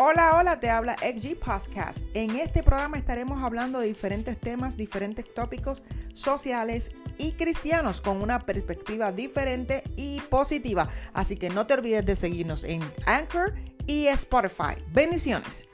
Hola, hola, te habla XG Podcast. En este programa estaremos hablando de diferentes temas, diferentes tópicos sociales y cristianos con una perspectiva diferente y positiva. Así que no te olvides de seguirnos en Anchor y Spotify. Bendiciones.